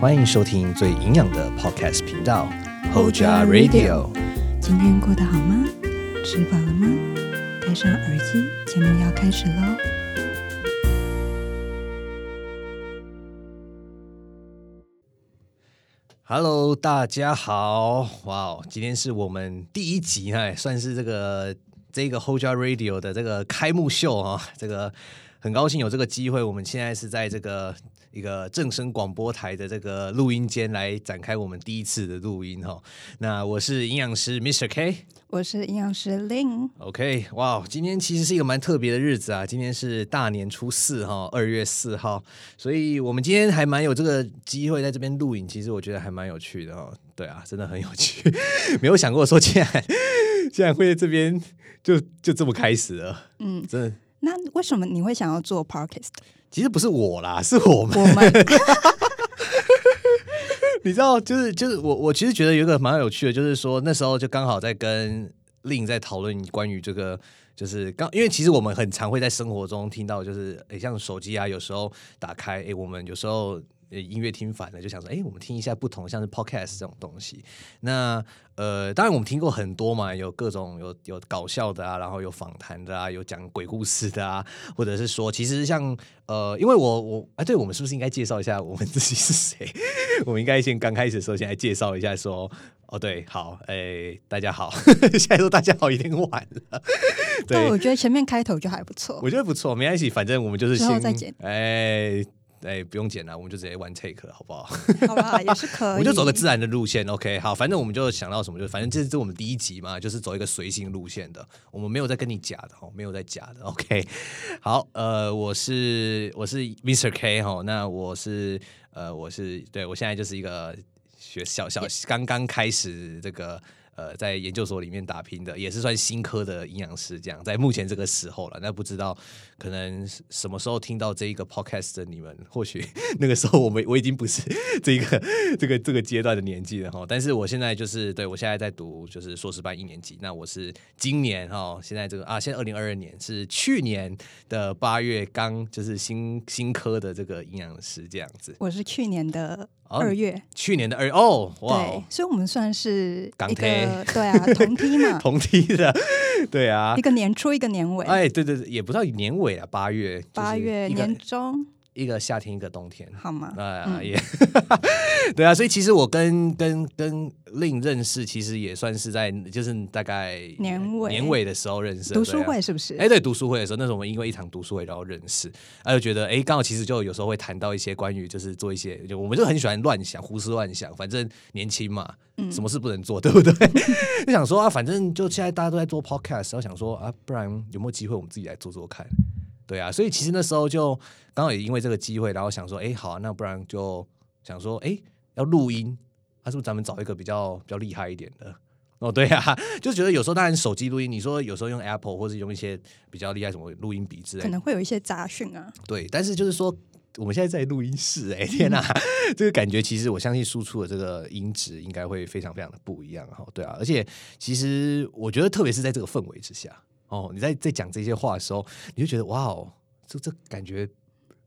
欢迎收听最营养的 Podcast 频道 Hoja Radio。今天过得好吗？吃饱了吗？戴上耳机，节目要开始喽！Hello，大家好！哇哦，今天是我们第一集哎，算是这个这个 Hoja Radio 的这个开幕秀啊、这个很高兴有这个机会，我们现在是在这个一个正声广播台的这个录音间来展开我们第一次的录音哈、那我是营养师 Mr. K。我是营养师 Lin，OK，哇，今天其实是一个蛮特别的日子啊，今天是大年初四哈，二月四号，所以我们今天还蛮有这个机会在这边录影，其实我觉得还蛮有趣的哦。对啊，真的很有趣，没有想过说竟然竟然会在这边就就这么开始了，嗯，真的。那为什么你会想要做 podcast？其实不是我啦，是我们。我们 你知道，就是就是我我其实觉得有一个蛮有趣的，就是说那时候就刚好在跟令在讨论关于这个。就是刚，因为其实我们很常会在生活中听到，就是诶，像手机啊，有时候打开，诶，我们有时候呃音乐听烦了，就想说，诶，我们听一下不同，像是 podcast 这种东西。那呃，当然我们听过很多嘛，有各种有有搞笑的啊，然后有访谈的啊，有讲鬼故事的啊，或者是说，其实像呃，因为我我哎，对我们是不是应该介绍一下我们自己是谁？我们应该先刚开始的时候先来介绍一下说。哦，对，好，哎，大家好，现在说大家好有点晚了，对，但我觉得前面开头就还不错。我觉得不错，没关系，反正我们就是先再见哎哎，不用剪了，我们就直接 one take 了，好不好？好吧，也是可以。我们就走个自然的路线，OK，好，反正我们就想到什么就，反正这是我们第一集嘛，就是走一个随性路线的，我们没有在跟你假的哦，没有在假的，OK，好，呃，我是我是 Mr. K 哈，那我是呃我是对我现在就是一个学小小刚刚开始这个。呃，在研究所里面打拼的，也是算新科的营养师，这样在目前这个时候了。那不知道可能什么时候听到这一个 podcast 的你们，或许那个时候我们我已经不是这个这个这个阶段的年纪了哈。但是我现在就是对我现在在读就是硕士班一年级，那我是今年哈，现在这个啊，现在二零二二年是去年的八月刚就是新新科的这个营养师这样子。我是去年的二月，去年的二月哦，哇对，所以我们算是一港铁。个对啊同梯嘛，同梯的，对啊。一，个年初一个年尾，哎，对对对，也不知道年尾啊，八月，就是八月年中一个夏天，一个冬天。好吗？啊、嗯也 对啊，所以其实我跟跟跟令认识，其实也算是在就是大概年尾年尾的时候认识的读书会是不是？哎、对，读书会的时候，那时候我们因为一场读书会然后认识，啊，就觉得哎，刚好其实就有时候会谈到一些关于就是做一些，就我们就很喜欢乱想、胡思乱想，反正年轻嘛，嗯什么事不能做，对不对？就想说啊，反正就现在大家都在做 podcast，然后想说啊，不然有没有机会我们自己来做做看？对啊，所以其实那时候就刚好也因为这个机会，然后想说，哎，好、啊，那不然就想说，哎，要录音，那、是不是咱们找一个比较比较厉害一点的？哦，对啊，就觉得有时候当然手机录音，你说有时候用 Apple 或者用一些比较厉害什么录音笔之类，可能会有一些杂讯啊。对，但是就是说。我们现在在录音室、哎，天哪，这个感觉其实我相信输出的这个音质应该会非常非常的不一样哈，对啊，而且其实我觉得特别是在这个氛围之下，哦，你在在讲这些话的时候，你就觉得哇哦，这这感觉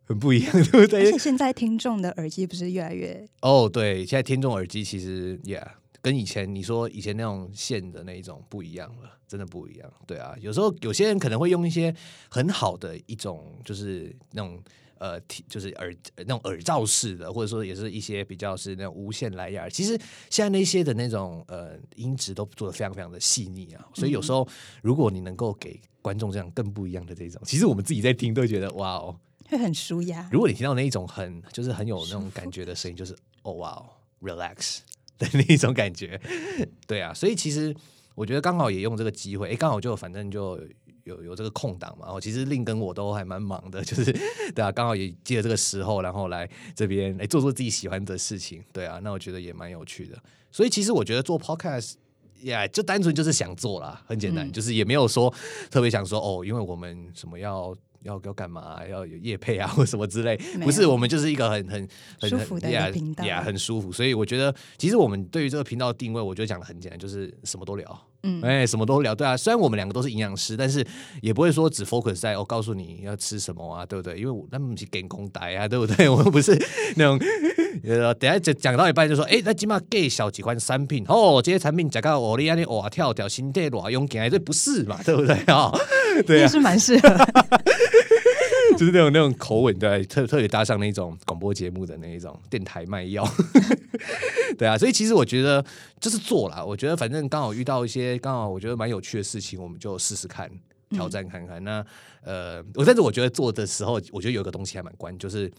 很不一样，对不对而且？现在听众的耳机不是越来越哦，对，现在听众耳机其实，yeah，跟以前你说以前那种线的那一种不一样了，真的不一样。对啊，有时候有些人可能会用一些很好的一种，就是那种呃，听就是耳那种耳罩式的，或者说也是一些比较是那种无线蓝牙耳。其实现在那些的那种呃音质都做的非常非常的细腻啊，所以有时候如果你能够给观众这样更不一样的这种，其实我们自己在听都觉得哇哦。会很舒压。如果你听到那一种很就是很有那种感觉的声音，就是哦哇哦，relax 的那一种感觉，对啊，所以其实我觉得刚好也用这个机会，哎，刚好就反正就有有这个空档嘛，然后其实令跟我都还蛮忙的，就是对啊，刚好也借这个时候，然后来这边来做做自己喜欢的事情，对啊，那我觉得也蛮有趣的，所以其实我觉得做 podcast。呀就单纯就是想做啦，很简单，嗯就是也没有说特别想说哦，因为我们什么要要要干嘛，要有业配啊 或什么之类，不是，我们就是一个很很很舒服的频道呀，很舒服。所以我觉得，其实我们对于这个频道定位，我觉得讲的很简单，就是什么都聊。嗯哎，什么都聊，对啊。虽然我们两个都是营养师，但是也不会说只 focus 在我、告诉你要吃什么啊，对不对？因为我那不是给空呆啊，对不对？我们不是那种呃，等下讲讲到一半就说，哎，那起码给小几款产品哦，这些产品讲到我哩安尼哇跳跳心态哇用进来，这不是嘛，对不对啊？对啊，也是蛮适合。就是那种那种口吻，对，特特别搭上那种广播节目的那一种电台卖药，对啊，所以其实我觉得就是做啦，我觉得反正刚好遇到一些刚好我觉得蛮有趣的事情，我们就试试看，挑战看看。那呃，我但是我觉得做的时候，我觉得有一个东西还蛮关，就是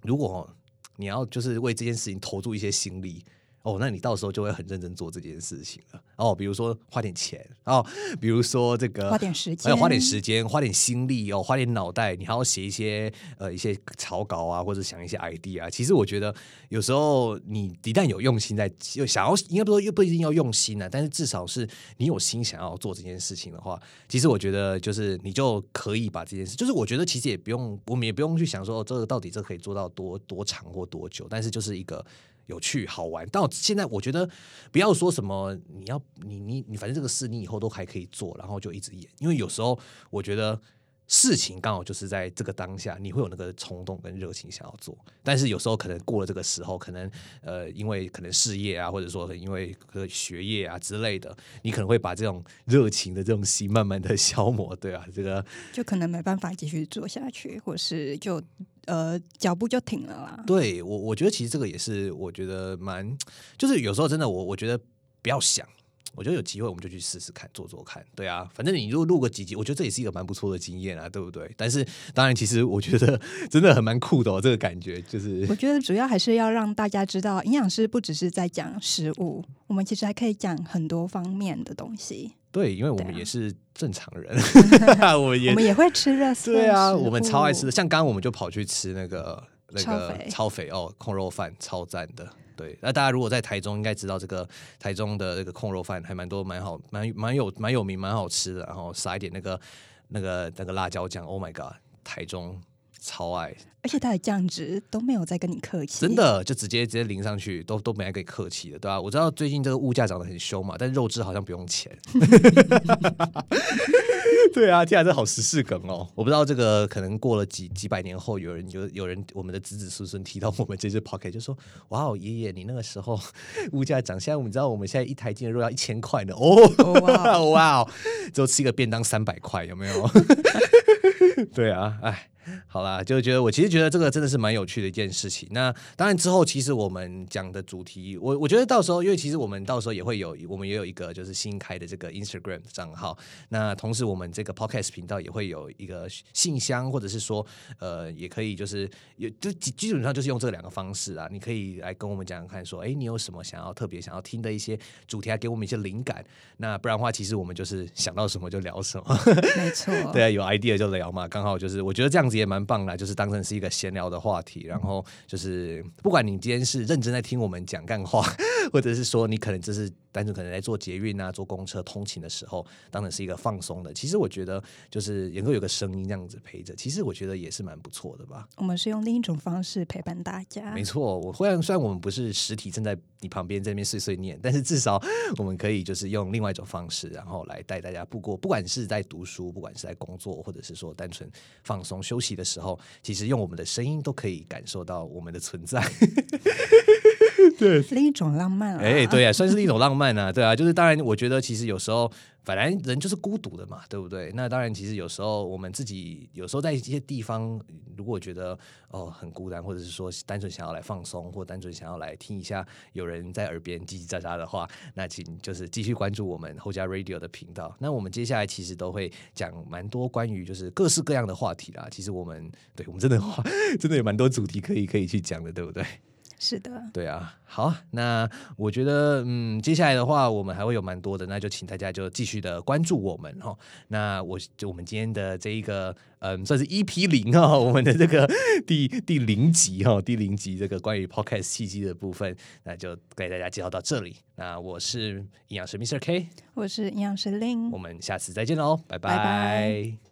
如果你要就是为这件事情投注一些心力。哦，那你到时候就会很认真做这件事情了。哦，比如说花点钱，哦，比如说这个花点时间花点时间，花点心力哦，花点脑袋，你还要写一些呃一些草稿啊，或者想一些 idea 啊。其实我觉得有时候你一旦有用心在，又想要应该不说又不一定要用心啊，但是至少是你有心想要做这件事情的话，其实我觉得就是你就可以把这件事，就是我觉得其实也不用，我们也不用去想说、哦、这个到底这可以做到多多长或多久，但是就是一个。有趣好玩，到现在我觉得不要说什么你要你你你，反正这个事你以后都还可以做，然后就一直演，因为有时候我觉得事情刚好就是在这个当下，你会有那个冲动跟热情想要做，但是有时候可能过了这个时候，可能呃因为可能事业啊，或者说因为学业啊之类的，你可能会把这种热情的这种心慢慢的 消磨，对啊，这个就可能没办法继续做下去，或是就呃脚步就停了啦。对我，我觉得其实这个也是，我觉得蛮，就是有时候真的，我我觉得不要想，我觉得有机会我们就去试试看，做做看，对啊，反正你如果录个几集，我觉得这也是一个蛮不错的经验啊，对不对？但是当然，其实我觉得 真的很蛮酷的哦，这个感觉就是，我觉得主要还是要让大家知道，营养师不只是在讲食物，我们其实还可以讲很多方面的东西。对，因为我们也是正常人，我们也我们也会吃热食，对啊，我们超爱吃的，。像刚刚我们就跑去吃那个那超个肥超肥哦，控肉饭超赞的。对，那大家如果在台中，应该知道这个台中的那个控肉饭还蛮多，蛮好，蛮蛮有蛮有名，蛮好吃的。然后撒一点那个那个那个辣椒酱，Oh my god，台中超爱，而且它的酱汁都没有在跟你客气，真的就直接直接淋上去，都都没来跟你客气的，对吧、我知道最近这个物价涨得很凶嘛，但肉质好像不用钱。对啊，天啊，这好时事梗哦！我不知道这个可能过了几几百年后，有人有有人我们的子子孙孙提到我们这只 pocket，就说：“哇哦，爷爷，你那个时候 物价涨，现在我们知道我们现在一台斤的肉要一千块呢。”哦，哦哇 哇哦，只有吃一个便当三百块，有没有？对啊，哎，好啦，就觉得我其实觉得这个真的是蛮有趣的一件事情。那当然之后，其实我们讲的主题，我我觉得到时候，因为其实我们到时候也会有，我们也有一个就是新开的这个 Instagram 的账号。那同时，我们这个 Podcast 频道也会有一个信箱，或者是说，呃，也可以就是有就基基本上就是用这两个方式啊，你可以来跟我们讲讲看，说，哎，你有什么想要特别想要听的一些主题，来给我们一些灵感。那不然的话，其实我们就是想到什么就聊什么。没错，对啊，有 idea 就聊嘛，刚好就是我觉得这样子也蛮棒的，就是当成是一个闲聊的话题，然后就是不管你今天是认真在听我们讲干话，或者是说你可能这是单纯可能在坐捷运啊、坐公车通勤的时候，当然是一个放松的。其实我觉得就是能够有个声音这样子陪着，其实我觉得也是蛮不错的吧。我们是用另一种方式陪伴大家。没错，我虽然虽然我们不是实体正在你旁边在那边碎碎念，但是至少我们可以就是用另外一种方式，然后来带大家不过，不管是在读书，不管是在工作，或者是说单纯放松休息的时候，其实用我们的声音都可以感受到我们的存在。另一种浪漫啊！哎、对呀、算是一种浪漫啊，对啊，就是当然，我觉得其实有时候，本来人就是孤独的嘛，对不对？那当然，其实有时候我们自己有时候在一些地方，如果觉得哦很孤单，或者是说单纯想要来放松，或单纯想要来听一下有人在耳边叽叽喳喳的话，那请就是继续关注我们后加 Radio 的频道。那我们接下来其实都会讲蛮多关于就是各式各样的话题啦。其实我们对我们真的话，真的有蛮多主题可以可以去讲的，对不对？是的，对啊，好，那我觉得，嗯，接下来的话，我们还会有蛮多的，那就请大家就继续的关注我们哈。那我就我们今天的这一个，嗯，算是 EP 零哈，我们的这个第第零集哈，第零集这个关于 Podcast 契机的部分，那就给大家介绍到这里。那我是营养师 Mr. K，我是营养师 Lin，我，们下次再见喽，拜拜拜